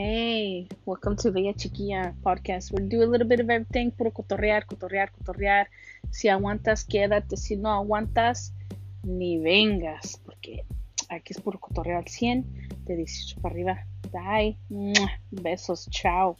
Hey, welcome to Bella Chiquilla podcast. We'll do a little bit of everything, puro cotorrear, cotorrear, cotorrear. Si aguantas, quédate. Si no aguantas, ni vengas, porque aquí es puro cotorreo al 100, de 18 para arriba. Bye. Besos. Chao.